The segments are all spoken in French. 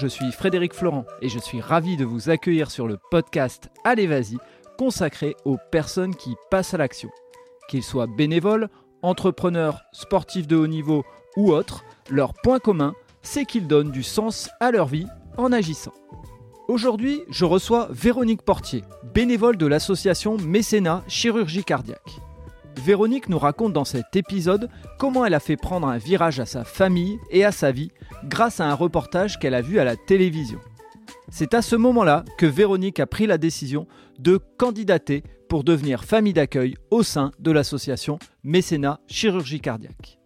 je suis Frédéric Florent et je suis ravi de vous accueillir sur le podcast Allez Vas-y, consacré aux personnes qui passent à l'action. Qu'ils soient bénévoles, entrepreneurs, sportifs de haut niveau ou autres, leur point commun, c'est qu'ils donnent du sens à leur vie en agissant. Aujourd'hui, je reçois Véronique Portier, bénévole de l'association Mécénat Chirurgie Cardiaque. Véronique nous raconte dans cet épisode comment elle a fait prendre un virage à sa famille et à sa vie grâce à un reportage qu'elle a vu à la télévision. C'est à ce moment-là que Véronique a pris la décision de candidater pour devenir famille d'accueil au sein de l'association Mécénat Chirurgie Cardiaque.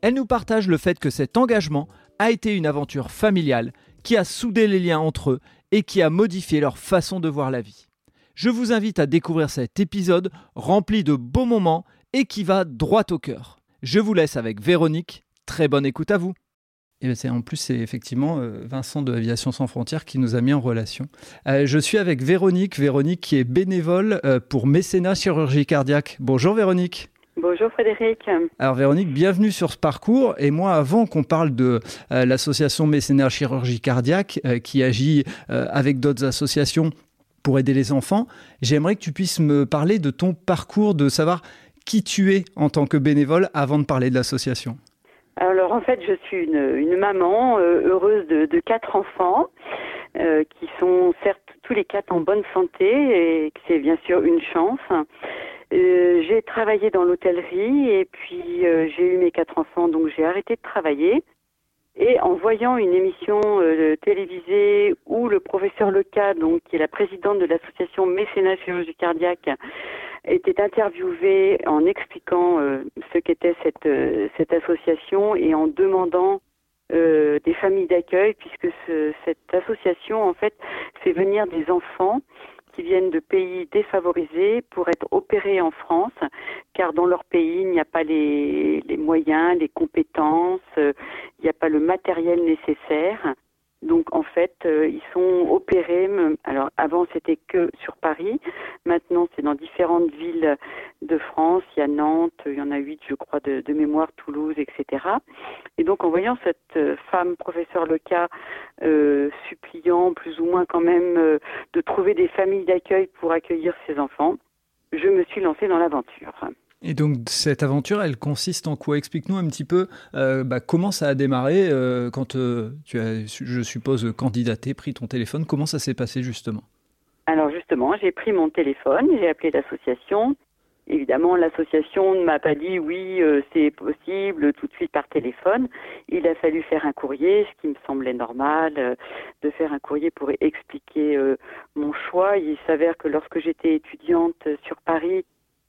Elle nous partage le fait que cet engagement a été une aventure familiale qui a soudé les liens entre eux et qui a modifié leur façon de voir la vie. Je vous invite à découvrir cet épisode rempli de beaux moments et qui va droit au cœur. Je vous laisse avec Véronique. Très bonne écoute à vous. Et ben, en plus, c'est effectivement euh, Vincent de Aviation Sans Frontières qui nous a mis en relation. Euh, je suis avec Véronique, Véronique qui est bénévole euh, pour Mécénat Chirurgie Cardiaque. Bonjour Véronique. Bonjour Frédéric. Alors Véronique, bienvenue sur ce parcours. Et moi, avant qu'on parle de l'association Mécénat Chirurgie Cardiaque, qui agit avec d'autres associations pour aider les enfants. J'aimerais que tu puisses me parler de ton parcours, de savoir qui tu es en tant que bénévole avant de parler de l'association. Alors en fait, je suis une, maman euh, heureuse de, quatre enfants euh, qui sont certes tous les quatre en bonne santé et c'est bien sûr une chance. Euh, j'ai travaillé dans l'hôtellerie et puis j'ai eu mes quatre enfants donc j'ai arrêté de travailler. Et en voyant une émission euh, télévisée où le professeur Leca, donc qui est la présidente de l'association Mécénat Chirurgie Cardiaque, était interviewé en expliquant euh, ce qu'était cette, euh, cette association et en demandant des familles d'accueil, puisque cette association, en fait, fait venir des enfants qui viennent de pays défavorisés pour être opérés en France, car dans leur pays, il n'y a pas les, moyens, les compétences, euh, il n'y a pas le matériel nécessaire. Donc en fait, euh, ils sont opérés. Alors avant c'était que sur Paris, maintenant c'est dans différentes villes de France. Il y a Nantes, il y en a huit, je crois, de, mémoire, Toulouse, etc. Et donc en voyant cette euh, femme, professeur Leca, euh, suppliant plus ou moins quand même de trouver des familles d'accueil pour accueillir ses enfants, je me suis lancée dans l'aventure. Et donc cette aventure, elle consiste en quoi? Explique-nous un petit peu euh, bah, comment ça a démarré euh, quand euh, tu as, je suppose, candidaté, pris ton téléphone. Comment ça s'est passé justement? Alors justement, j'ai pris mon téléphone, j'ai appelé l'association. Évidemment, l'association ne m'a pas dit oui, c'est possible tout de suite par téléphone. Il a fallu faire un courrier, ce qui me semblait normal, de faire un courrier pour expliquer mon choix. Il s'avère que lorsque j'étais étudiante sur Paris,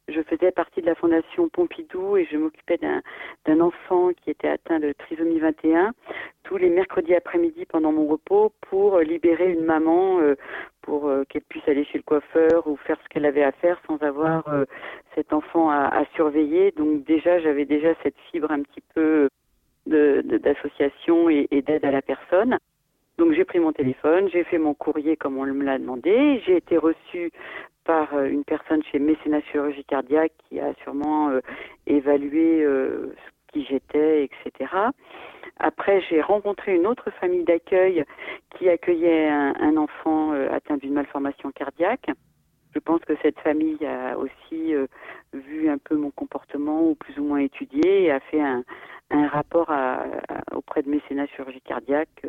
je faisais partie de la fondation Pompidou et je m'occupais d'un enfant qui était atteint de trisomie 21 tous les mercredis après-midi pendant mon repos pour libérer une maman euh, pour euh, qu'elle puisse aller chez le coiffeur ou faire ce qu'elle avait à faire sans avoir euh, cet enfant à, surveiller. Donc déjà, j'avais déjà cette fibre un petit peu d'association et, et d'aide à la personne. Donc j'ai pris mon téléphone, j'ai fait mon courrier comme on me l'a demandé, j'ai été reçue par euh, une personne chez Mécénat Chirurgie Cardiaque qui a sûrement euh, évalué euh, qui j'étais, etc. Après, j'ai rencontré une autre famille d'accueil qui accueillait un, enfant atteint d'une malformation cardiaque. Je pense que cette famille a aussi vu un peu mon comportement ou plus ou moins étudié et a fait un, rapport auprès de mécénat chirurgie cardiaque.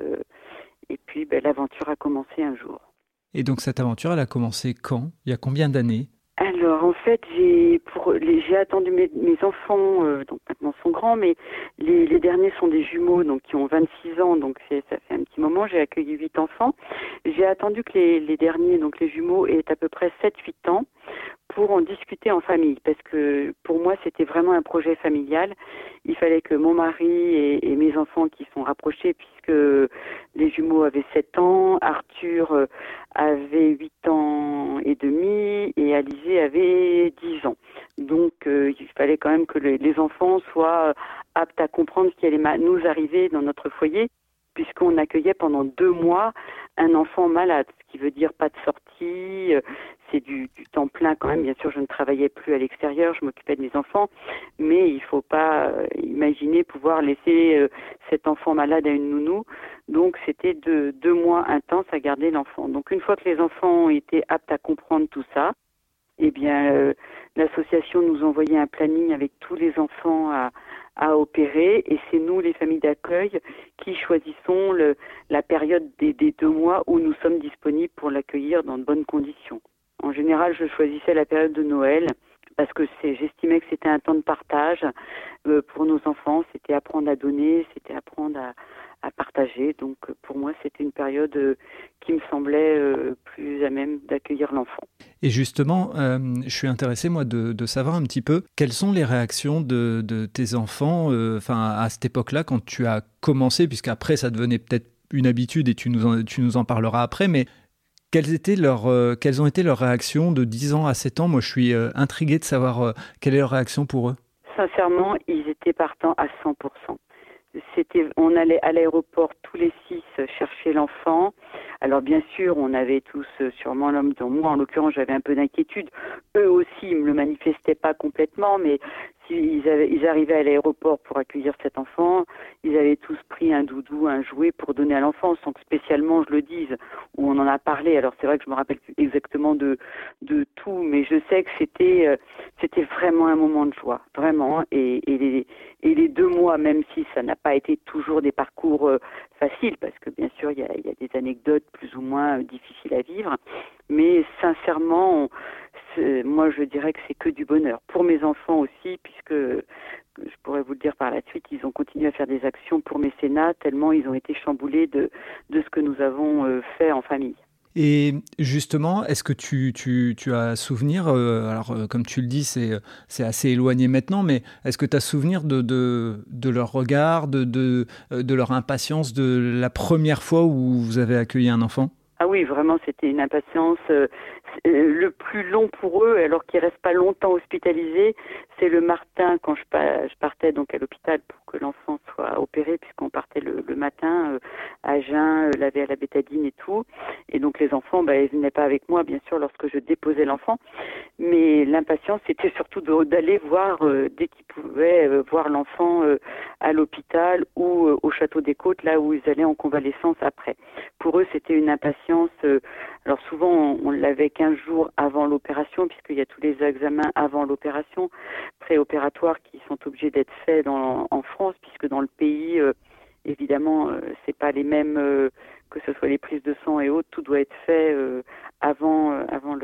Et puis, ben, l'aventure a commencé un jour. Et donc cette aventure, elle a commencé quand? Il y a combien d'années? Alors en fait j'ai pour j'ai attendu mes, enfants euh, donc maintenant sont grands mais les, les, derniers sont des jumeaux donc qui ont 26 ans donc ça fait un petit moment j'ai accueilli huit enfants j'ai attendu que les, les derniers donc les jumeaux aient à peu près 7-8 ans pour en discuter en famille, parce que pour moi c'était vraiment un projet familial. Il fallait que mon mari et, mes enfants qui sont rapprochés, puisque les jumeaux avaient 7 ans, Arthur euh, avait 8 ans et demi et Alizé avait 10 ans. Donc euh, il fallait quand même que les enfants soient aptes à comprendre ce qui allait nous arriver dans notre foyer. Puisqu'on accueillait pendant deux mois un enfant malade, ce qui veut dire pas de sortie, euh, c'est du, temps plein quand même. Bien sûr, je ne travaillais plus à l'extérieur, je m'occupais de mes enfants, mais il faut pas euh, imaginer pouvoir laisser euh, cet enfant malade à une nounou. Donc, c'était deux, deux mois intenses à garder l'enfant. Donc, une fois que les enfants ont été aptes à comprendre tout ça, eh bien, l'association nous envoyait un planning avec tous les enfants à, à opérer et c'est nous, les familles d'accueil, qui choisissons le, la période des, des, deux mois où nous sommes disponibles pour l'accueillir dans de bonnes conditions. En général, je choisissais la période de Noël parce que j'estimais que c'était un temps de partage euh, pour nos enfants, c'était apprendre à donner, c'était apprendre à, à partager. Donc pour moi, c'était une période euh, qui me semblait euh, plus à même d'accueillir l'enfant. Et justement, euh, je suis intéressé moi de, savoir un petit peu quelles sont les réactions de, tes enfants, enfin à cette époque-là quand tu as commencé, puisqu'après ça devenait peut-être une habitude et tu nous en, tu nous en parleras après, mais quelles, étaient leurs, quelles ont été leurs réactions de 10 ans à 7 ans? Moi, je suis intrigué de savoir quelle est leur réaction pour eux. Sincèrement, ils étaient partants à 100% c'était, on allait à l'aéroport tous les six chercher l'enfant. Alors bien sûr, on avait tous sûrement l'homme dont moi en l'occurrence j'avais un peu d'inquiétude. Eux aussi ils me le manifestaient pas complètement, mais s'ils avaient, ils arrivaient à l'aéroport pour accueillir cet enfant, ils avaient tous pris un doudou, un jouet pour donner à l'enfant, sans que spécialement je le dise, ou on en a parlé. Alors c'est vrai que je me rappelle plus exactement de de tout, mais je sais que c'était euh, c'était vraiment un moment de joie, vraiment. Et les et les deux mois, même si ça n'a pas été toujours des parcours euh, faciles, parce que bien sûr il y a, des anecdotes plus ou moins euh, difficiles à vivre, mais sincèrement moi je dirais que c'est que du bonheur. Pour mes enfants aussi, puisque je pourrais vous le dire par la suite, ils ont continué à faire des actions pour mécénat, tellement ils ont été chamboulés de, de ce que nous avons euh, fait en famille. Et justement, est-ce que tu, as souvenir, euh, alors euh, comme tu le dis, c'est, assez éloigné maintenant, mais est-ce que tu as souvenir de, leur regard, de, de leur impatience de la première fois où vous avez accueilli un enfant? Ah oui, vraiment, c'était une impatience. Euh, le plus long pour eux, alors qu'ils restent pas longtemps hospitalisés, c'est le matin quand je, partais donc à l'hôpital pour que l'enfant soit opéré, puisqu'on partait le, matin euh, à jeun, euh, à la bétadine et tout. Et donc les enfants, bah, ils venaient pas avec moi, bien sûr, lorsque je déposais l'enfant. Mais l'impatience, c'était surtout d'aller voir dès qu'ils pouvaient voir l'enfant à l'hôpital ou au château des Côtes, là où ils allaient en convalescence après. Pour eux, c'était une impatience. alors souvent, on, l'avait 15 jours avant l'opération, puisqu'il y a tous les examens avant l'opération préopératoires qui sont obligés d'être faits dans, en France, puisque dans le pays, euh, évidemment, euh, c'est pas les mêmes, euh, que ce soit les prises de sang et autres, tout doit être fait avant avant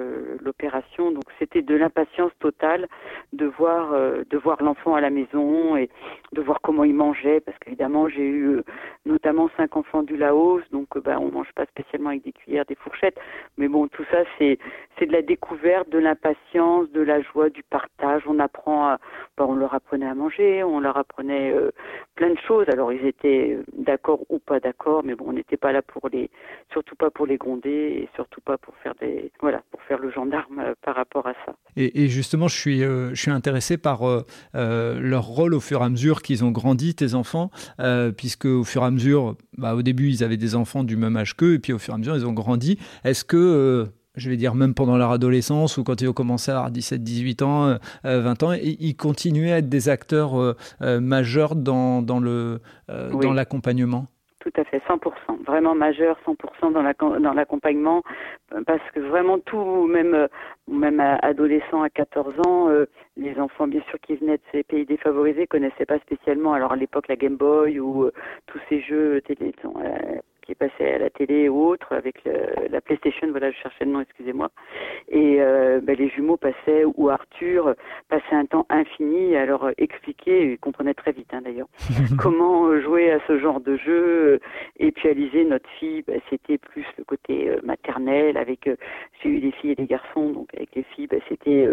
l'opération. Donc c'était de l'impatience totale de voir de voir l'enfant à la maison et de voir comment il mangeait, parce qu'évidemment j'ai eu notamment cinq enfants du Laos, donc ben on mange pas spécialement avec des cuillères, des fourchettes, mais bon tout ça c'est c'est de la découverte, de l'impatience, de la joie, du partage. On apprend, à, ben, on leur apprenait à manger, on leur apprenait euh, plein de choses. Alors ils étaient d'accord ou pas d'accord, mais bon, on n'était pas là pour les, surtout pas pour les gronder et surtout pas pour faire des, voilà, pour faire le gendarme euh, par rapport à ça. Et, justement, je suis, euh, je suis intéressé par leur rôle au fur et à mesure qu'ils ont grandi, tes enfants, puisque au fur et à mesure, bah, au début, ils avaient des enfants du même âge qu'eux, et puis au fur et à mesure, ils ont grandi. Est-ce que je vais dire même pendant leur adolescence ou quand ils ont commencé à avoir 17, 18 ans, 20 euh, ans, ils continuaient à être des acteurs euh, euh, majeurs dans, dans le dans l'accompagnement? Tout à fait, 100%, vraiment majeur, 100% dans l'accompagnement, parce que vraiment tout, même même adolescents à 14 ans, les enfants bien sûr qui venaient de ces pays défavorisés connaissaient pas spécialement, alors à l'époque la Game Boy ou tous ces jeux télé, qui passait à la télé ou autre avec le, la PlayStation, voilà, je cherchais le nom, excusez-moi. Et euh, ben, les jumeaux passaient, ou Arthur passait un temps infini à leur expliquer, ils comprenaient très vite hein, d'ailleurs, comment euh, jouer à ce genre de jeu. Et puis Alizé, notre fille, ben, c'était plus le côté euh, maternel, avec, j'ai eu des filles et des garçons, donc avec les filles, ben, c'était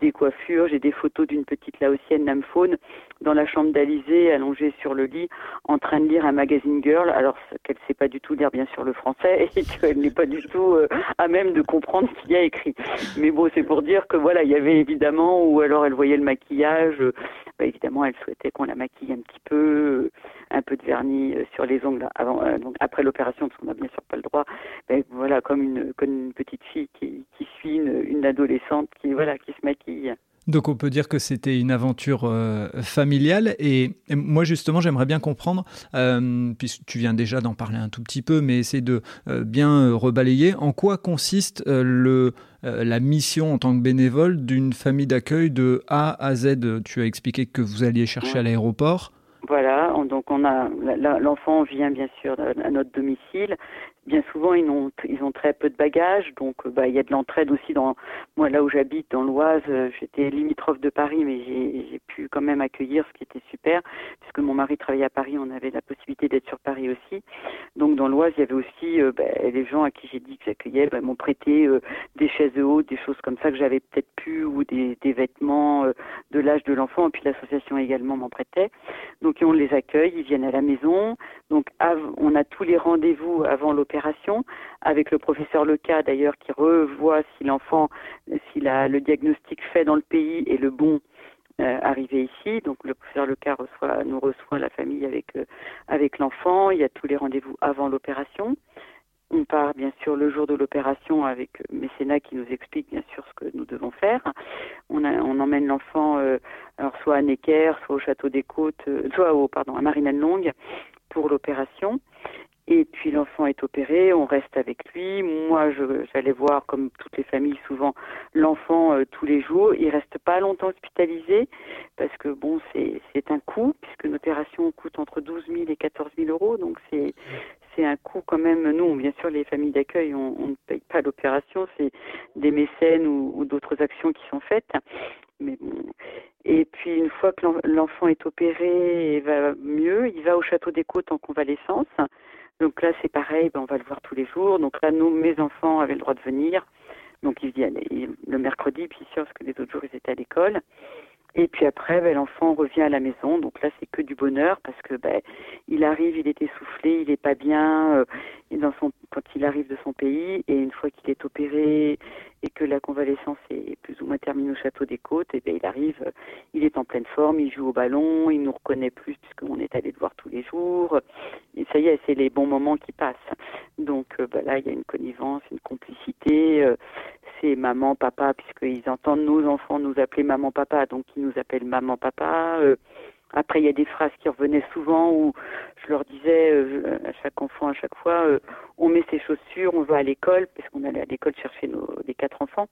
des coiffures, j'ai des photos d'une petite laotienne, Namphone, dans la chambre d'Alizée, allongée sur le lit, en train de lire un magazine girl, alors qu'elle ne sait pas du tout lire bien sûr le français et qu'elle n'est pas du tout euh, à même de comprendre ce qu'il y a écrit. Mais bon, c'est pour dire que voilà, il y avait évidemment, ou alors elle voyait le maquillage, euh, bah, évidemment, elle souhaitait qu'on la maquille un petit peu, un peu de vernis sur les ongles avant, donc après l'opération, parce qu'on n'a bien sûr pas le droit. Ben, voilà, comme une, petite fille qui, qui suit une, une adolescente qui voilà qui se maquille. Donc on peut dire que c'était une aventure euh, familiale. Et, moi justement j'aimerais bien comprendre, euh, puisque tu viens déjà d'en parler un tout petit peu, mais essayer de euh, bien rebalayer, en quoi consiste le, la mission en tant que bénévole d'une famille d'accueil de A à Z? Tu as expliqué que vous alliez chercher à l'aéroport. Voilà, donc on a l'enfant vient bien sûr à notre domicile bien souvent ils ont ils ont très peu de bagages donc euh, bah il y a de l'entraide aussi dans moi là où j'habite dans l'Oise euh, j'étais limitrophe de Paris mais j'ai pu quand même accueillir ce qui était super puisque mon mari travaillait à Paris on avait la possibilité d'être sur Paris aussi. Donc dans l'Oise il y avait aussi euh, bah, les gens à qui j'ai dit que j'accueillais bah, m'ont prêté des chaises hautes des choses comme ça que j'avais peut-être pu ou des, des vêtements de l'âge de l'enfant et puis l'association également m'en prêtait. Donc on les accueille ils viennent à la maison. Donc on a tous les rendez-vous avant l'opération avec le professeur Leca d'ailleurs qui revoit si l'enfant, si la, le diagnostic fait dans le pays est le bon euh, arrivé ici. Donc le professeur Leca nous reçoit la famille avec, euh, avec l'enfant. Il y a tous les rendez-vous avant l'opération. On part bien sûr le jour de l'opération avec Mécénat qui nous explique bien sûr ce que nous devons faire. On, emmène l'enfant euh, soit à Necker, soit au Château des Côtes, soit au pardon à Marignane-Longue pour l'opération. Et puis l'enfant est opéré, on reste avec lui. Moi, j'allais voir, comme toutes les familles, souvent l'enfant euh, tous les jours. Il reste pas longtemps hospitalisé parce que bon, c'est un coût puisque une opération coûte entre 12 000 et 14 000 euros. Donc c'est c'est un coût quand même. Nous, bien sûr, les familles d'accueil, on, ne paye pas l'opération. C'est des mécènes ou, ou d'autres actions qui sont faites. Mais bon. Et puis une fois que l'enfant est opéré et va mieux, il va au château des Côtes en convalescence. Donc là, c'est pareil, ben, on va le voir tous les jours. Donc là, nous, mes enfants avaient le droit de venir. Donc ils viennent le mercredi, puis sûr, parce que les autres jours, ils étaient à l'école. Et puis après, ben, l'enfant revient à la maison. Donc là, c'est que du bonheur parce que ben, il arrive, il est essoufflé, il n'est pas bien. Euh, dans son, quand il arrive de son pays, et une fois qu'il est opéré et que la convalescence est plus ou moins terminée au château des Côtes, et ben, il arrive, euh, il est en pleine forme, il joue au ballon, il nous reconnaît plus puisqu'on est allé le voir tous les jours. Et ça y est, c'est les bons moments qui passent. Donc euh, ben, là, il y a une connivence, une complicité. Euh, maman, papa, puisqu'ils entendent nos enfants nous appeler maman, papa, donc ils nous appellent maman, papa. Après, il y a des phrases qui revenaient souvent où je leur disais euh, à chaque enfant, à chaque fois, euh, on met ses chaussures, on va à l'école, parce qu'on allait à l'école chercher nos les quatre enfants.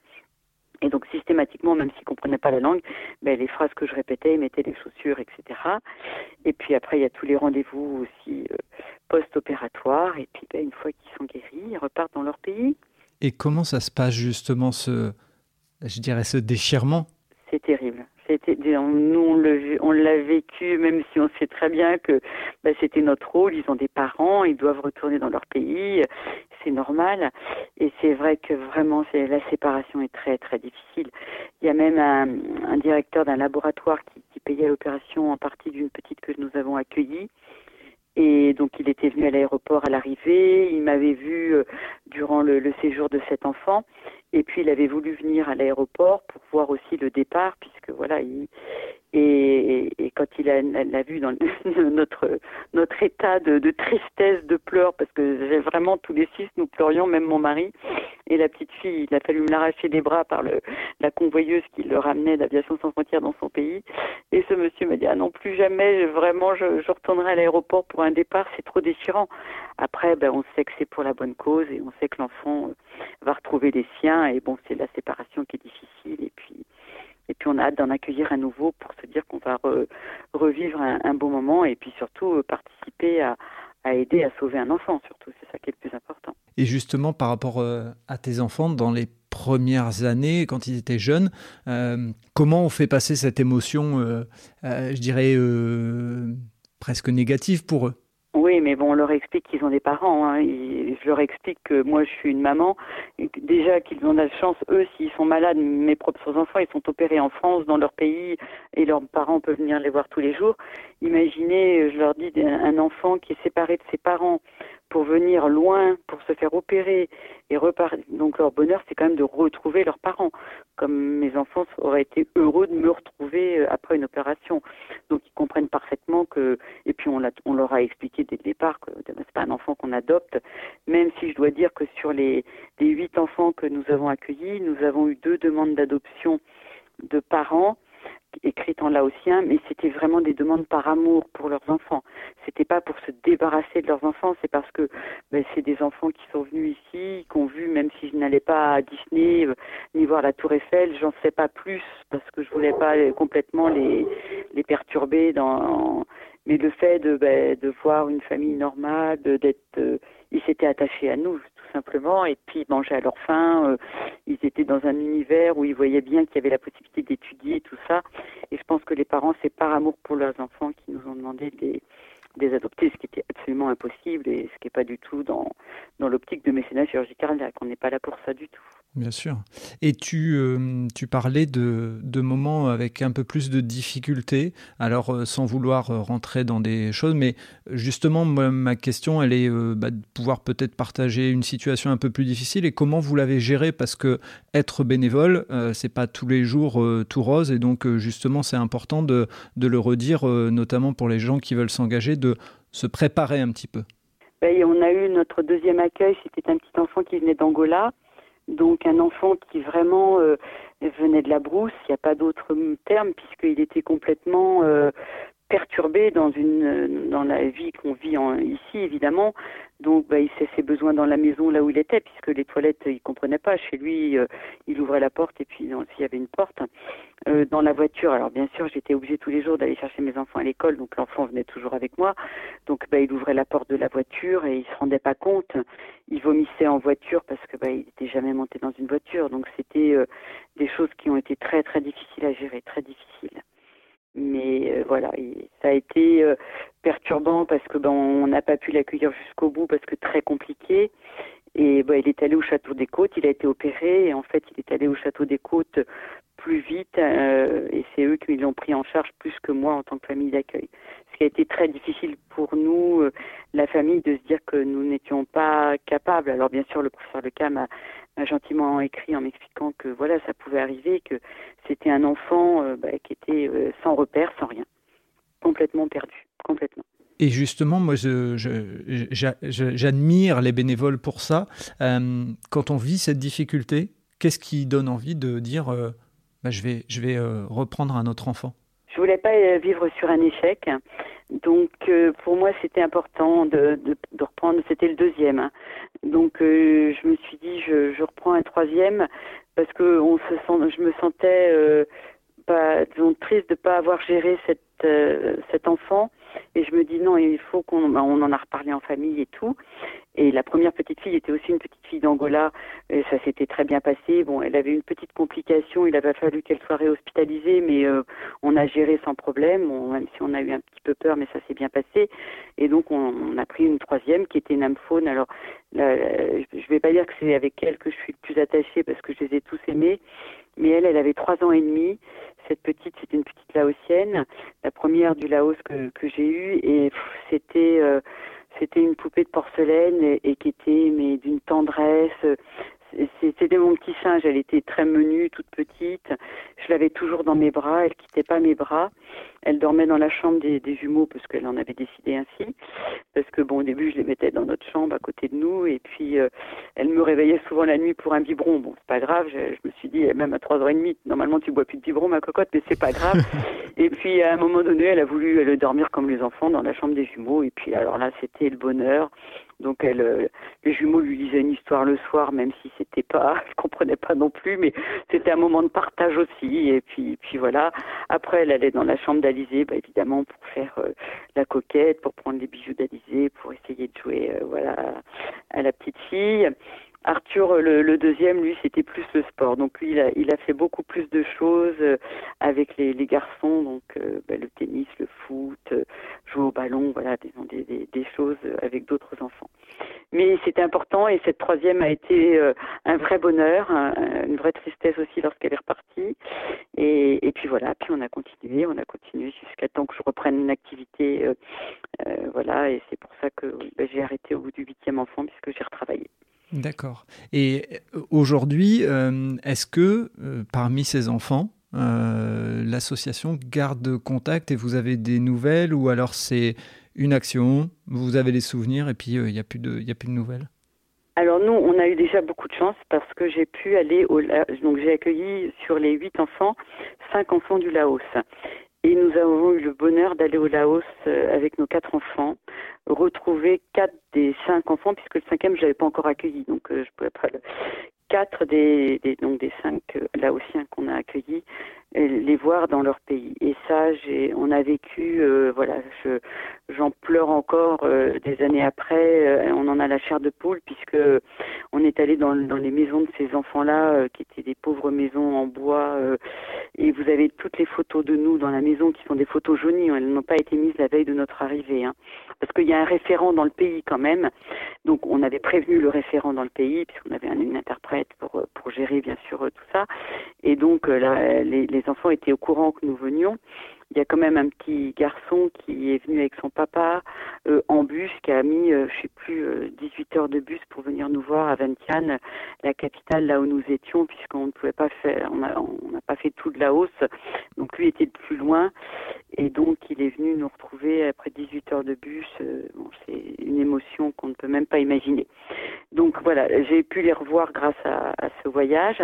Et donc systématiquement, même s'ils comprenaient pas la langue, ben, les phrases que je répétais, ils mettaient les chaussures, etc. Et puis après, il y a tous les rendez-vous aussi euh, post-opératoires. Et puis ben, une fois qu'ils sont guéris, ils repartent dans leur pays. Et comment ça se passe justement ce, je dirais, ce déchirement? C'est terrible nous on l'a vécu, même si on sait très bien que bah, c'était notre rôle. Ils ont des parents, ils doivent retourner dans leur pays, c'est normal. Et c'est vrai que vraiment, la séparation est très très difficile. Il y a même un, directeur d'un laboratoire qui, payait l'opération en partie d'une petite que nous avons accueillie. Et donc il était venu à l'aéroport à l'arrivée, il m'avait vu euh, durant le, séjour de cet enfant, et puis il avait voulu venir à l'aéroport pour voir aussi le départ, puisque voilà, il, et, et, quand il a, l'a vu dans notre notre état de, de, tristesse, de pleurs, parce que vraiment tous les six nous pleurions, même mon mari et la petite fille, il a fallu me l'arracher des bras par le, la convoyeuse qui le ramenait d'Aviation sans frontières dans son pays. Et ce monsieur m'a dit ah non plus jamais, vraiment je, je retournerai à l'aéroport pour un départ, c'est trop déchirant. Après, ben on sait que c'est pour la bonne cause et on sait que l'enfant va retrouver les siens et bon c'est la séparation qui est difficile et puis et puis on a hâte d'en accueillir un nouveau pour se dire qu'on va revivre un, beau moment et puis surtout euh, participer à, aider à sauver un enfant, surtout. C'est ça qui est le plus important. Et justement, par rapport euh, à tes enfants, dans les premières années, quand ils étaient jeunes, euh, comment on fait passer cette émotion, je dirais, presque négative pour eux? Oui, mais bon, on leur explique qu'ils ont des parents. Hein. je leur explique que moi, je suis une maman. Déjà qu'ils ont de la chance, eux, s'ils sont malades, mes propres enfants, ils sont opérés en France, dans leur pays, et leurs parents peuvent venir les voir tous les jours. Imaginez, je leur dis, un enfant qui est séparé de ses parents pour venir loin, pour se faire opérer et repartir. Donc leur bonheur, c'est quand même de retrouver leurs parents. Comme mes enfants auraient été heureux de me retrouver euh, après une opération. Donc ils comprennent parfaitement que. Et puis on, on leur a expliqué dès le départ que c'est pas un enfant qu'on adopte. Même si je dois dire que sur les, les huit enfants que nous avons accueillis, nous avons eu deux demandes d'adoption de parents écrites en laotien, mais c'était vraiment des demandes par amour pour leurs enfants. C'était pas pour se débarrasser de leurs enfants, c'est parce que ben, c'est des enfants qui sont venus ici, qui ont vu, même si je n'allais pas à Disney euh, ni voir la Tour Eiffel, j'en sais pas plus parce que je voulais pas complètement les les perturber. Mais le fait de ben, de voir une famille normale, d'être, euh, ils s'étaient attachés à nous simplement, et puis ils mangeaient à leur faim. Euh, ils étaient dans un univers où ils voyaient bien qu'il y avait la possibilité d'étudier tout ça. Et je pense que les parents, c'est par amour pour leurs enfants qui nous ont demandé de les, adopter, ce qui était absolument impossible et ce qui n'est pas du tout dans, dans l'optique de mécénat chirurgical. On n'est pas là pour ça du tout. Bien sûr. Et tu, euh, tu parlais de, de, moments avec un peu plus de difficultés, alors euh, sans vouloir euh, rentrer dans des choses, mais justement, ma question, elle est bah, de pouvoir peut-être partager une situation un peu plus difficile et comment vous l'avez gérée, parce que être bénévole, c'est pas tous les jours tout rose, et donc justement, c'est important de, de, le redire, notamment pour les gens qui veulent s'engager, de se préparer un petit peu. Ben, on a eu notre deuxième accueil, c'était un petit enfant qui venait d'Angola. Donc un enfant qui vraiment euh, venait de la brousse, il n'y a pas d'autre terme puisqu'il était complètement euh, perturbé dans une dans la vie qu'on vit en, ici évidemment. Donc bah, il sait ses besoins dans la maison là où il était puisque les toilettes il comprenait pas. Chez lui euh, il ouvrait la porte et puis s'il y avait une porte euh, dans la voiture. Alors bien sûr j'étais obligée tous les jours d'aller chercher mes enfants à l'école donc l'enfant venait toujours avec moi. Donc bah, il ouvrait la porte de la voiture et il se rendait pas compte. Il vomissait en voiture parce que bah, il n'était jamais monté dans une voiture. Donc c'était euh, des choses qui ont été très très difficiles à gérer très difficiles mais euh, voilà, ça a été euh, perturbant parce que ben on n'a pas pu l'accueillir jusqu'au bout parce que très compliqué. Et ben, il est allé au château des Côtes, il a été opéré et en fait il est allé au château des Côtes plus vite euh, et c'est eux qui l'ont pris en charge plus que moi en tant que famille d'accueil. Ce qui a été très difficile pour nous, la famille, de se dire que nous n'étions pas capables. Alors bien sûr le professeur Lecam a, m'a gentiment écrit en m'expliquant que voilà, ça pouvait arriver, que c'était un enfant euh, bah, qui était euh, sans repère, sans rien, complètement perdu, complètement. Et justement, moi, j'admire les bénévoles pour ça. Euh, quand on vit cette difficulté, qu'est-ce qui donne envie de dire bah, je vais, vais reprendre un autre enfant? Je voulais pas vivre sur un échec. Donc euh, pour moi c'était important de, reprendre, c'était le deuxième. Donc euh, je me suis dit je, reprends un troisième parce que on se sent, je me sentais euh, triste de pas avoir géré cet enfant et je me dis non, il faut qu'on, bah, on en a reparlé en famille et tout. Et la première petite fille était aussi une petite fille d'Angola. Et ça s'était très bien passé. Bon, elle avait une petite complication. Il avait fallu qu'elle soit réhospitalisée, mais euh, on a géré sans problème. même si on a eu un petit peu peur, mais ça s'est bien passé. Et donc on, a pris une troisième qui était une. Alors là, je vais pas dire que c'est avec elle que je suis le plus attachée parce que je les ai tous aimés. Mais elle, elle avait trois ans et demi. Cette petite, c'était une petite laotienne, la première du Laos que, j'ai eue. Et c'était... Euh, c'était une poupée de porcelaine et, qui était mais d'une tendresse. C'était mon petit singe, elle était très menue, toute petite. Je l'avais toujours dans mes bras, elle quittait pas mes bras. Elle dormait dans la chambre des, jumeaux parce qu'elle en avait décidé ainsi. Parce que bon, au début, je les mettais dans notre chambre à côté de nous et puis euh, elle me réveillait souvent la nuit pour un biberon. Bon, c'est pas grave. Je, me suis dit, même à trois heures et demie, normalement tu bois plus de biberon, ma cocotte, mais c'est pas grave. et puis à un moment donné, elle a voulu elle, dormir comme les enfants dans la chambre des jumeaux. Et puis alors là, c'était le bonheur. Donc elle, euh, les jumeaux lui lisaient une histoire le soir, même si c'était pas, elle comprenait pas non plus, mais c'était un moment de partage aussi. Et puis, puis voilà. Après, elle allait dans la chambre d'Alizé, bah, évidemment pour faire euh, la coquette, pour prendre les bijoux d'Alizé, pour essayer de jouer, euh, voilà, à la petite fille. Arthur, le, deuxième, lui, c'était plus le sport. Donc lui, il a, il a fait beaucoup plus de choses avec les, les garçons, donc bah, le tennis, le foot, jouer au ballon, voilà, des, des, choses avec d'autres enfants. Mais c'était important et cette troisième a été euh, un vrai bonheur, une vraie tristesse aussi lorsqu'elle est repartie. Et, et, puis voilà, puis on a continué, on a continué jusqu'à temps que je reprenne une activité, euh, euh, voilà, et c'est pour ça que ben, j'ai arrêté au bout du huitième enfant puisque j'ai retravaillé. D'accord. Et aujourd'hui, est-ce que parmi ces enfants, l'association garde contact et vous avez des nouvelles ou alors c'est une action, vous avez les souvenirs et puis il n'y a, plus de, a plus de nouvelles? Alors nous, on a eu déjà beaucoup de chance parce que j'ai pu aller au donc j'ai accueilli sur les huit enfants cinq enfants du Laos et nous avons eu le bonheur d'aller au Laos euh, avec nos quatre enfants, retrouver quatre des cinq enfants puisque le cinquième je l'avais pas encore accueilli donc euh, je pouvais pas le quatre des, des donc des cinq euh, Laotiens qu'on a accueillis les voir dans leur pays. Et ça, j'ai, on a vécu, euh, voilà, je, j'en pleure encore euh, des années après. Euh, on en a la chair de poule puisque est allé dans, les maisons de ces enfants-là, qui étaient des pauvres maisons en bois. et vous avez toutes les photos de nous dans la maison qui sont des photos jaunies. Elles n'ont pas été mises la veille de notre arrivée, hein, parce qu'il y a un référent dans le pays quand même. Donc on avait prévenu le référent dans le pays puisqu'on avait un, une interprète pour pour gérer bien sûr tout ça. Et donc là, les les enfants étaient au courant que nous venions. Il y a quand même un petit garçon qui est venu avec son papa euh, en bus, qui a mis, euh, je sais plus, 18 euh, heures de bus pour venir nous voir à Vientiane, la capitale là où nous étions, puisqu'on ne pouvait pas faire, on n'a pas fait tout de la hausse, donc lui était le plus loin, et donc il est venu nous retrouver après 18 heures de bus. Bon, c'est une émotion qu'on ne peut même pas imaginer. Donc voilà, j'ai pu les revoir grâce à, à ce voyage.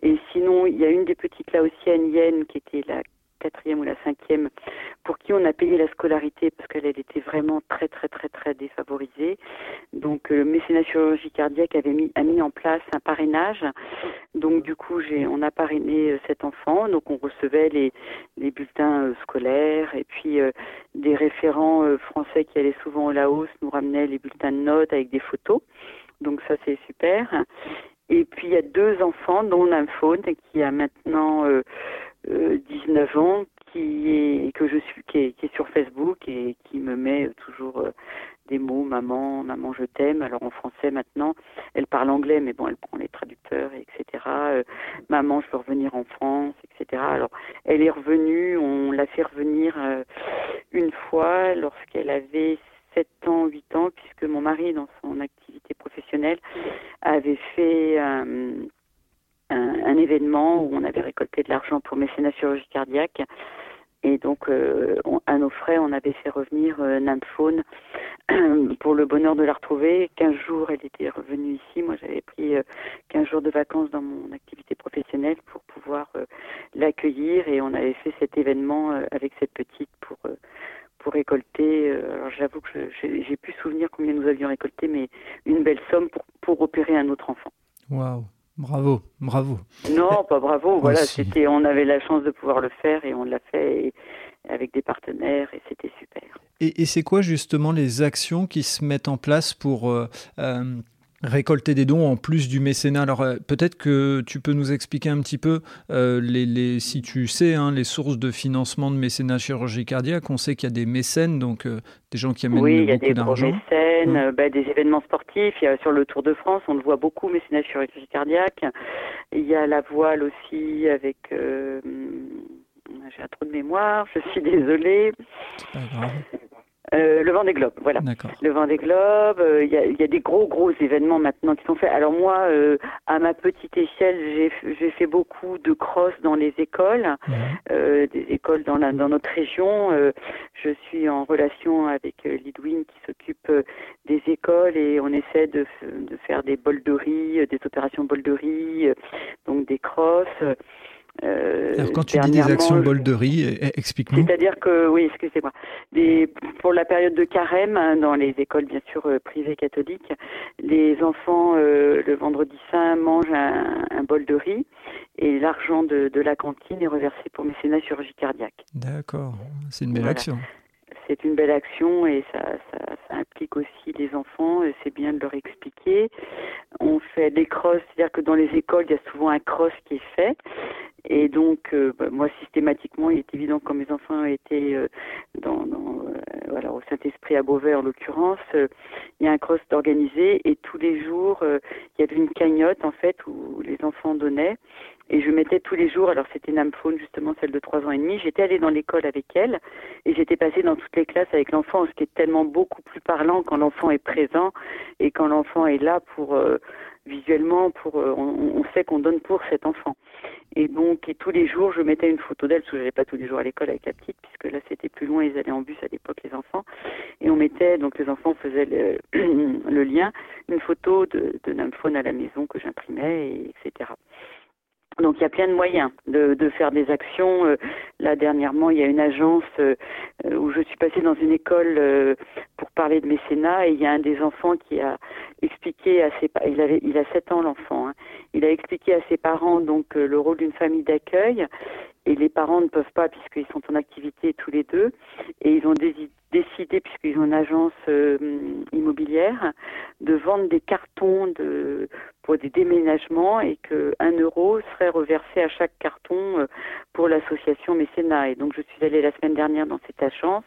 Et sinon, il y a une des petites laotiennes, Yen, qui était la quatrième ou la cinquième, pour qui on a payé la scolarité parce qu'elle était vraiment très très très très défavorisée. Donc le mécénat chirurgie cardiaque avait mis, a mis en place un parrainage. Donc du coup j'ai on a parrainé euh, cet enfant. Donc on recevait les, les bulletins euh, scolaires et puis euh, des référents français qui allaient souvent au Laos nous ramenaient les bulletins de notes avec des photos. Donc ça c'est super. Et puis il y a deux enfants, dont un faune qui a maintenant euh, 19 euh, ans, qui est que je suis, qui est, qui est, sur Facebook et qui me met toujours euh, des mots, maman, maman, je t'aime. Alors en français maintenant, elle parle anglais, mais bon, elle prend les traducteurs, etc. Euh, maman, je veux revenir en France, etc. Alors elle est revenue, on l'a fait revenir une fois lorsqu'elle avait 7 ans, 8 ans, puisque mon mari, dans son activité professionnelle, avait fait euh, un, événement où on avait récolté de l'argent pour mécénat chirurgie cardiaque. Et donc, euh, à nos frais, on avait fait revenir euh, pour le bonheur de la retrouver. 15 jours, elle était revenue ici. Moi, j'avais pris 15 jours de vacances dans mon activité professionnelle pour pouvoir l'accueillir. Et on avait fait cet événement avec cette petite pour pour récolter. Euh, alors j'avoue que j'ai plus souvenir combien nous avions récolté, mais une belle somme pour, pour opérer un autre enfant. Waouh, bravo, bravo. Non, pas bravo. Voilà, c'était, on avait la chance de pouvoir le faire et on l'a fait avec des partenaires et c'était super. Et, et c'est quoi justement les actions qui se mettent en place pour euh, euh, récolter des dons en plus du mécénat. Alors euh, peut-être que tu peux nous expliquer un petit peu, euh, les, si tu sais, hein, les sources de financement de mécénat chirurgie cardiaque. On sait qu'il y a des mécènes, donc euh, des gens qui amènent beaucoup d'argent. Oui, il y a des mécènes, hein. bah, des événements sportifs. Il y a, sur le Tour de France, on le voit beaucoup, mécénat chirurgie cardiaque. Il y a la voile aussi avec... j'ai un trou de mémoire, je suis désolée. Pas grave. Euh, le vent des globes, voilà. Le vent des globes, il y, a, y, a, des gros gros événements maintenant qui sont faits. Alors moi, euh, à ma petite échelle, j'ai fait beaucoup de cross dans les écoles, euh, des écoles dans, la, dans notre région. je suis en relation avec Lidwin qui s'occupe des écoles et on essaie de, de faire des bolderies, des opérations bolderies, donc des crosses. Euh, Alors quand tu dis des actions bolderie, e, e, explique-nous. C'est-à-dire que, oui, excusez-moi, pour la période de carême, hein, dans les écoles bien sûr euh, privées catholiques, les enfants euh, le vendredi saint mangent un, bol de riz et l'argent de, la cantine est reversé pour mécénat chirurgie cardiaque. D'accord, c'est une belle action. C'est une belle action et ça, implique aussi les enfants, c'est bien de leur expliquer. On fait des crosses, c'est-à-dire que dans les écoles, il y a souvent un cross qui est fait et donc, euh, bah, moi, systématiquement, il est évident que quand mes enfants étaient euh, dans, dans euh, alors au Saint-Esprit à Beauvais en l'occurrence, il y a un cross organisé et tous les jours, il y avait une cagnotte en fait où les enfants donnaient et je mettais tous les jours, alors c'était Namphone, justement, celle de trois ans et demi, j'étais allée dans l'école avec elle et j'étais passée dans toutes les classes avec l'enfant, ce qui est tellement beaucoup plus parlant quand l'enfant est présent et quand l'enfant est là pour euh, visuellement, pour euh, on, sait qu'on donne pour cet enfant. Et donc, et tous les jours, je mettais une photo d'elle, parce que je pas tous les jours à l'école avec la petite, puisque là c'était plus loin, ils allaient en bus à l'époque, les enfants. Et on mettait, donc les enfants faisaient le, le lien, une photo de, de Namphone à la maison que j'imprimais, etc. Donc il y a plein de moyens de, de faire des actions. Euh, là dernièrement, il y a une agence euh, où je suis passée dans une école euh, pour parler de mécénat et il y a un des enfants qui a expliqué à ses il avait il a 7 ans l'enfant. Hein. il a expliqué à ses parents donc le rôle d'une famille d'accueil et les parents ne peuvent pas puisqu'ils sont en activité tous les deux et ils ont décidé puisqu'ils ont une agence immobilière de vendre des cartons de pour des déménagements et que un euro serait reversé à chaque carton euh, pour l'association mécénat. Et donc je suis allée la semaine dernière dans cette agence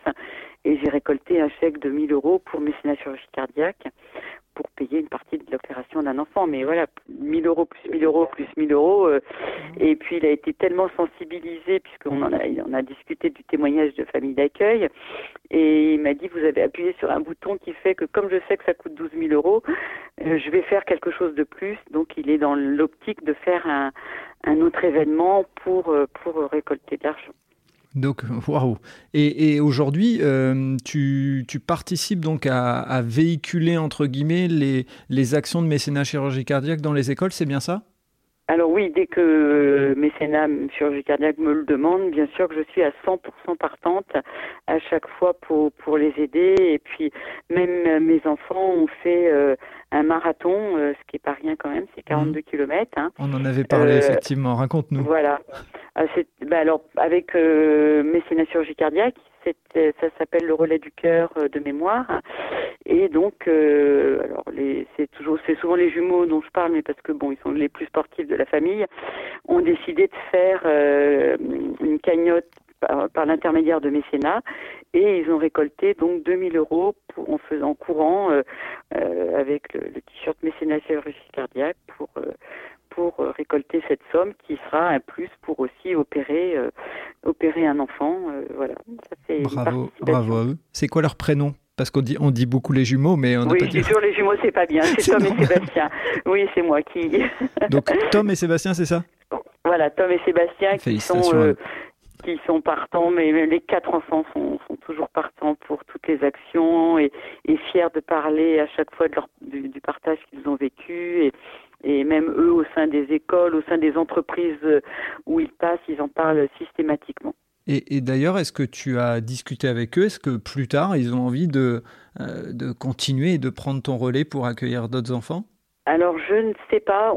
et j'ai récolté un chèque de 1000 euros pour mécénat chirurgie cardiaque pour payer une partie de l'opération d'un enfant. Mais voilà, 1000 euros plus 1000 euros plus 1000 euros. Euh, et puis il a été tellement sensibilisé, puisqu'on en a, on a discuté du témoignage de famille d'accueil. Et il m'a dit, vous avez appuyé sur un bouton qui fait que comme je sais que ça coûte 12 000 euros, euh, je vais faire quelque chose de plus. Donc il est dans l'optique de faire un, un autre événement pour, euh, pour récolter de l'argent. Donc, waouh. Et, aujourd'hui, euh, tu, participes donc à, véhiculer, entre guillemets, les, actions de mécénat chirurgie cardiaque dans les écoles, c'est bien ça? Alors oui, dès que mécénat chirurgie cardiaque me le demande, bien sûr que je suis à 100% partante à chaque fois pour, pour les aider. Et puis même mes enfants ont fait euh, un marathon, ce qui est pas rien quand même, c'est 42 mmh. km. Hein. On en avait parlé effectivement, raconte-nous. Voilà. Ah, bah alors, avec euh, mécénat chirurgie cardiaque, euh, ça s'appelle le relais du cœur euh, de mémoire. Et donc, euh, alors c'est toujours, c'est souvent les jumeaux dont je parle, mais parce que bon, ils sont les plus sportifs de la famille, ont décidé de faire euh, une cagnotte par, l'intermédiaire de mécénat et ils ont récolté donc 2000 euros pour, en faisant courant avec le, le t-shirt mécénat chirurgie cardiaque pour pour euh, récolter cette somme qui sera un plus pour aussi opérer, euh, opérer un enfant. Euh, voilà. bravo, bravo à eux. C'est quoi leur prénom? Parce qu'on dit, on dit beaucoup les jumeaux, mais on Oui, pas dit... sûr, les jumeaux, c'est pas bien. C'est Tom et Sébastien. Oui, c'est moi qui. Donc, Tom et Sébastien, c'est ça? Voilà, Tom et Sébastien qui sont, qui sont partants, mais les quatre enfants sont, toujours partants pour toutes les actions et, fiers de parler à chaque fois du, partage qu'ils ont vécu. Et, même eux au sein des écoles, au sein des entreprises où ils passent, ils en parlent systématiquement. Et, d'ailleurs, est-ce que tu as discuté avec eux? Est-ce que plus tard, ils ont envie de, euh, de continuer et de prendre ton relais pour accueillir d'autres enfants? Alors je ne sais pas.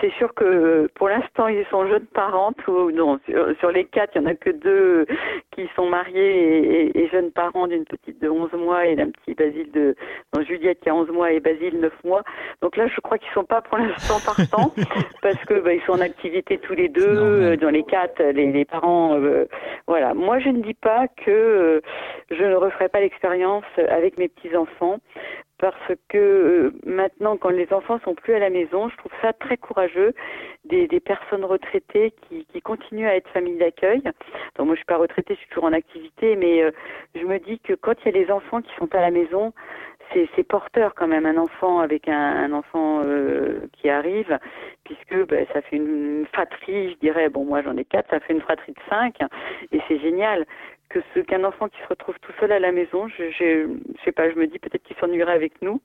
c'est sûr que pour l'instant ils sont jeunes parents. non, sur, les quatre, il y en a que deux qui sont mariés et, jeunes parents d'une petite de 11 mois et d'un petit Basile de non, Juliette qui a 11 mois et Basile 9 mois. Donc là, je crois qu'ils sont pas pour l'instant partants parce que bah, ils sont en activité tous les deux euh, dans les quatre. Les, parents, euh, voilà. Moi, je ne dis pas que euh, je ne referai pas l'expérience avec mes petits enfants parce que euh, maintenant, quand les enfants sont plus à la maison, je trouve ça très courageux des, personnes retraitées qui, qui, continuent à être famille d'accueil. Donc moi, je suis pas retraitée, je suis toujours en activité, mais euh, je me dis que quand il y a les enfants qui sont à la maison, c'est porteur quand même un enfant avec un, un enfant euh, qui arrive, puisque ben, ça fait une, fratrie, je dirais. Bon, moi j'en ai quatre, ça fait une fratrie de cinq, et c'est génial que ce qu'un enfant qui se retrouve tout seul à la maison, je, je, je sais pas, je me dis peut-être qu'il s'ennuierait avec nous.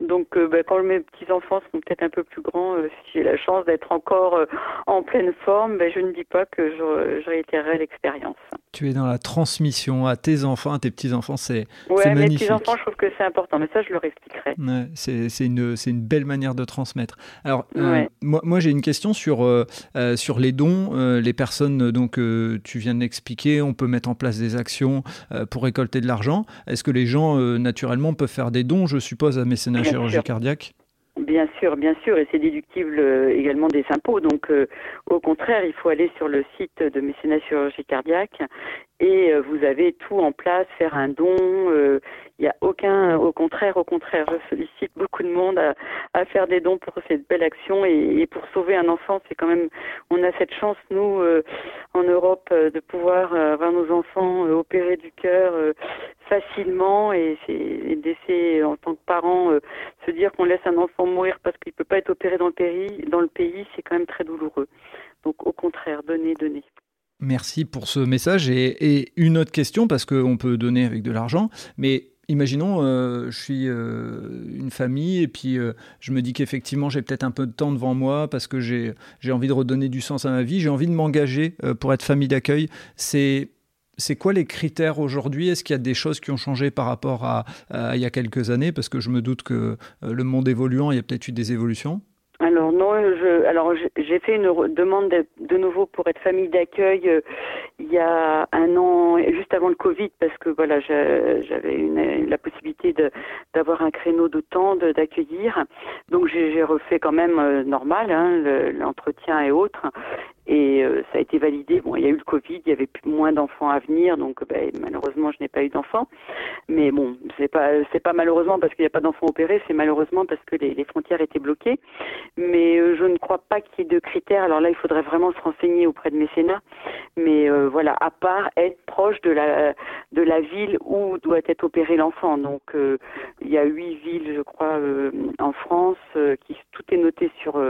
Donc euh, bah, quand mes petits enfants seront peut-être un peu plus grands, euh, si j'ai la chance d'être encore euh, en pleine forme, bah, je ne dis pas que je, je réitérerai l'expérience. Tu es dans la transmission à tes enfants, à tes petits enfants, c'est ouais, mes petits enfants, je trouve que c'est important, mais ça je leur expliquerai. Ouais, c'est une belle manière de transmettre. Alors moi, moi j'ai une question sur sur les dons, les personnes donc tu viens de l'expliquer, on peut mettre en place des actions euh, pour récolter de l'argent. Est-ce que les gens, euh, naturellement, peuvent faire des dons, je suppose, à mécénat chirurgie cardiaque? Bien sûr, bien sûr, et c'est déductible euh, également des impôts. Donc, euh, au contraire, il faut aller sur le site de mécénat chirurgie cardiaque et euh, vous avez tout en place, faire un don. Il n'y a aucun, au contraire, au contraire, je sollicite beaucoup de monde à, faire des dons pour cette belle action et, pour sauver un enfant. C'est quand même, on a cette chance nous en Europe de pouvoir avoir nos enfants opérés du cœur facilement et c'est d'essayer en tant que parent se dire qu'on laisse un enfant mourir parce qu'il peut pas être opéré dans le pays, dans le pays, c'est quand même très douloureux. Donc au contraire, donner, donner. Merci pour ce message. Et, une autre question, parce qu'on peut donner avec de l'argent, mais imaginons, euh, je suis euh, une famille et puis euh, je me dis qu'effectivement j'ai peut-être un peu de temps devant moi parce que j'ai envie de redonner du sens à ma vie, j'ai envie de m'engager pour être famille d'accueil. C'est c'est quoi les critères aujourd'hui? Est-ce qu'il y a des choses qui ont changé par rapport à, il y a quelques années? Parce que je me doute que le monde évoluant, il y a peut-être eu des évolutions. Alors non, je, alors j'ai fait une demande de, nouveau pour être famille d'accueil euh, il y a un an, juste avant le Covid, parce que voilà, j'avais la possibilité d'avoir un créneau de temps d'accueillir. Donc j'ai refait quand même euh, normal, hein, l'entretien et autres. Et euh, ça a été validé. Bon, il y a eu le Covid, il y avait moins d'enfants à venir, donc ben, malheureusement, je n'ai pas eu d'enfants. Mais bon, c'est pas c'est pas malheureusement parce qu'il n'y a pas d'enfants opérés, c'est malheureusement parce que les, frontières étaient bloquées. Mais euh, je ne crois pas qu'il y ait de critères. Alors là, il faudrait vraiment se renseigner auprès de mécénat. Mais euh, voilà, à part être proche de la de la ville où doit être opéré l'enfant. Donc il y a huit villes, je crois, en France, qui tout est noté sur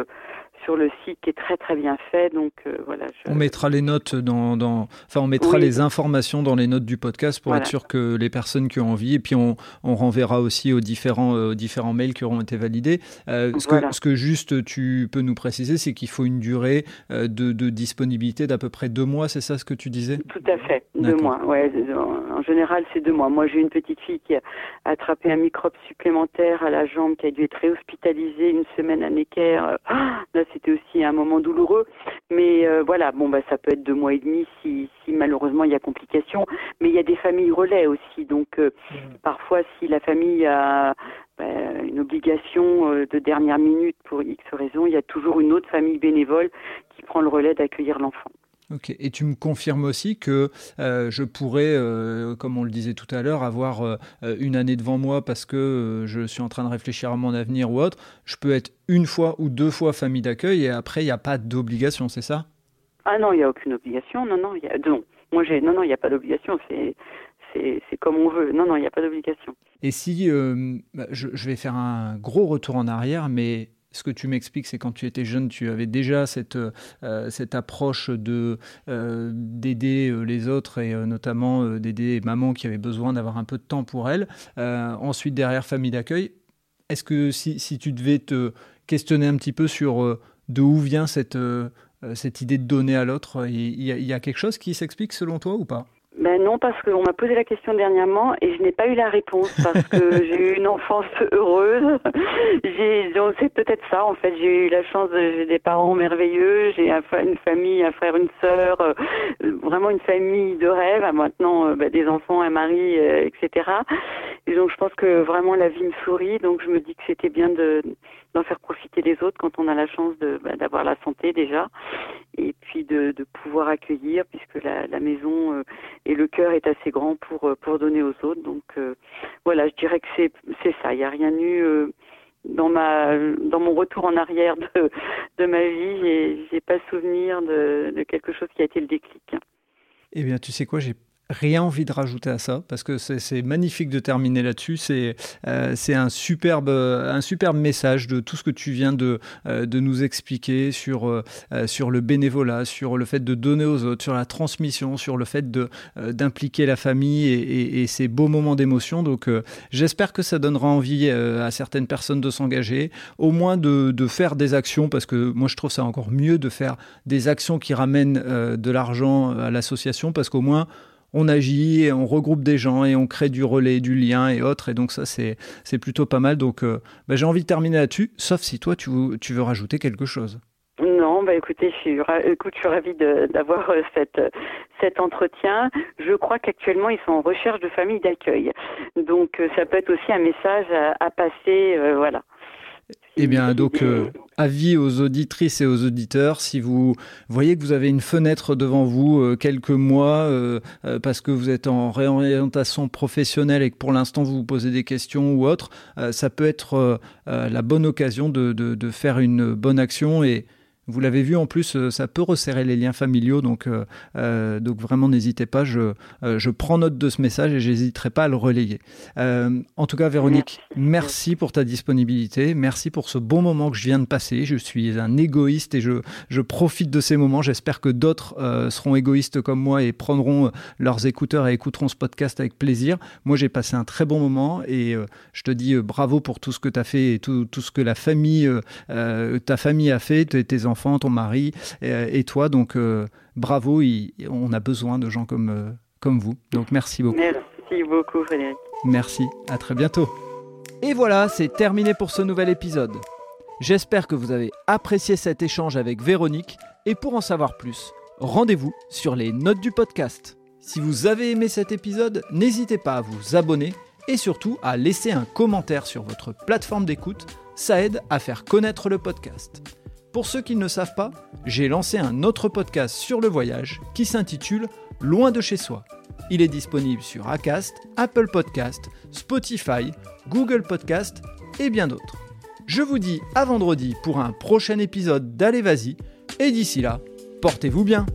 sur le site qui est très très bien fait. Donc euh, voilà. On mettra les notes dans, dans... enfin on mettra les informations dans les notes du podcast pour être sûr que les personnes qui ont envie et puis on, on renverra aussi aux différents euh, différents mails qui auront été validés. Euh, ce, que, ce que juste tu peux nous préciser, c'est qu'il faut une durée de, de, disponibilité d'à peu près deux mois. C'est ça ce que tu disais? Tout à fait, deux mois. Ouais, en général c'est deux mois. Moi j'ai une petite fille qui a attrapé un microbe supplémentaire à la jambe, qui a dû être réhospitalisée une semaine à Necker. Ah, c'était aussi un moment douloureux. Mais euh, voilà, bon bah ça peut être deux mois et demi si, si malheureusement il y a complications. Mais il y a des familles relais aussi, donc euh, mmh. parfois si la famille a bah, une obligation euh, de dernière minute pour X raison, il y a toujours une autre famille bénévole qui prend le relais d'accueillir l'enfant. Ok, et tu me confirmes aussi que euh, je pourrais, euh, comme on le disait tout à l'heure, avoir euh, une année devant moi parce que je suis en train de réfléchir à mon avenir ou autre. Je peux être une fois ou deux fois famille d'accueil et après, il n'y a pas d'obligation, c'est ça? Ah non, il n'y a aucune obligation. Non, non, y a, non. Moi, j'ai, non, non, il n'y a pas d'obligation. C'est, c'est, comme on veut. Non, non, il n'y a pas d'obligation. Et si, bah, je, je vais faire un gros retour en arrière, mais ce que tu m'expliques, c'est quand tu étais jeune, tu avais déjà cette, euh, cette approche de euh, d'aider euh, les autres et notamment d'aider maman qui avait besoin d'avoir un peu de temps pour elle. ensuite, derrière famille d'accueil, est-ce que si, si, tu devais te questionner un petit peu sur de où vient cette, cette idée de donner à l'autre, il y, a quelque chose qui s'explique selon toi ou pas? Ben non, parce qu'on m'a posé la question dernièrement et je n'ai pas eu la réponse parce que j'ai eu une enfance heureuse. J'ai, c'est peut-être ça en fait. J'ai eu la chance, j'ai des parents merveilleux, j'ai une famille, un frère, une sœur, euh, vraiment une famille de rêve. Maintenant, euh, ben, des enfants, un mari, euh, etc. Et donc je pense que vraiment la vie me sourit. Donc je me dis que c'était bien de d'en faire profiter les autres quand on a la chance ben, d'avoir la santé déjà et puis de, pouvoir accueillir puisque la, maison et le cœur est assez grand pour euh, pour donner aux autres. Donc euh, voilà, je dirais que c'est c'est ça. Il n'y a rien eu euh, dans ma dans mon retour en arrière de de ma vie. J'ai j'ai pas souvenir de, de quelque chose qui a été le déclic. Eh bien, tu sais quoi, j'ai rien envie de rajouter à ça parce que c'est magnifique de terminer là-dessus. C'est euh, un, superbe, un superbe message de tout ce que tu viens de, euh, de nous expliquer sur, euh, sur le bénévolat, sur le fait de donner aux autres, sur la transmission, sur le fait d'impliquer la famille et, et, ces beaux moments d'émotion. Donc j'espère que ça donnera envie à certaines personnes de s'engager, au moins de, de, faire des actions parce que moi je trouve ça encore mieux de faire des actions qui ramènent de l'argent à l'association parce qu'au moins on agit, et on regroupe des gens et on crée du relais, du lien et autres. Et donc ça, c'est, plutôt pas mal. Donc euh, bah, j'ai envie de terminer là-dessus, sauf si toi, tu, veux rajouter quelque chose. Non, bah écoutez, je suis, écoute, je suis ravie d'avoir euh, cet entretien. Je crois qu'actuellement, ils sont en recherche de familles d'accueil. Donc, euh, ça peut être aussi un message à, passer, voilà. Eh bien, donc, euh, avis aux auditrices et aux auditeurs, si vous voyez que vous avez une fenêtre devant vous euh, quelques mois euh, parce que vous êtes en réorientation professionnelle et que pour l'instant vous vous posez des questions ou autre, ça peut être la bonne occasion de, de, faire une bonne action et vous l'avez vu en plus, euh, ça peut resserrer les liens familiaux, donc, euh, euh, donc vraiment n'hésitez pas. Je, je prends note de ce message et j'hésiterai pas à le relayer. en tout cas, Véronique, merci. pour ta disponibilité, merci pour ce bon moment que je viens de passer. Je suis un égoïste et je, je profite de ces moments. J'espère que d'autres seront égoïstes comme moi et prendront leurs écouteurs et écouteront ce podcast avec plaisir. Moi, j'ai passé un très bon moment et je te dis bravo pour tout ce que tu as fait et tout, tout, ce que la famille, ta famille a fait, tes enfants ton mari et, toi. Donc euh, bravo, on a besoin de gens comme, euh, comme vous. Donc merci beaucoup. Merci beaucoup Frédéric. Merci, à très bientôt. Et voilà, c'est terminé pour ce nouvel épisode. J'espère que vous avez apprécié cet échange avec Véronique et pour en savoir plus, rendez-vous sur les notes du podcast. Si vous avez aimé cet épisode, n'hésitez pas à vous abonner et surtout à laisser un commentaire sur votre plateforme d'écoute, ça aide à faire connaître le podcast. Pour ceux qui ne savent pas, j'ai lancé un autre podcast sur le voyage qui s'intitule Loin de chez soi. Il est disponible sur Acast, Apple Podcast, Spotify, Google Podcast et bien d'autres. Je vous dis à vendredi pour un prochain épisode d'Allez Vas-y et d'ici là, portez-vous bien.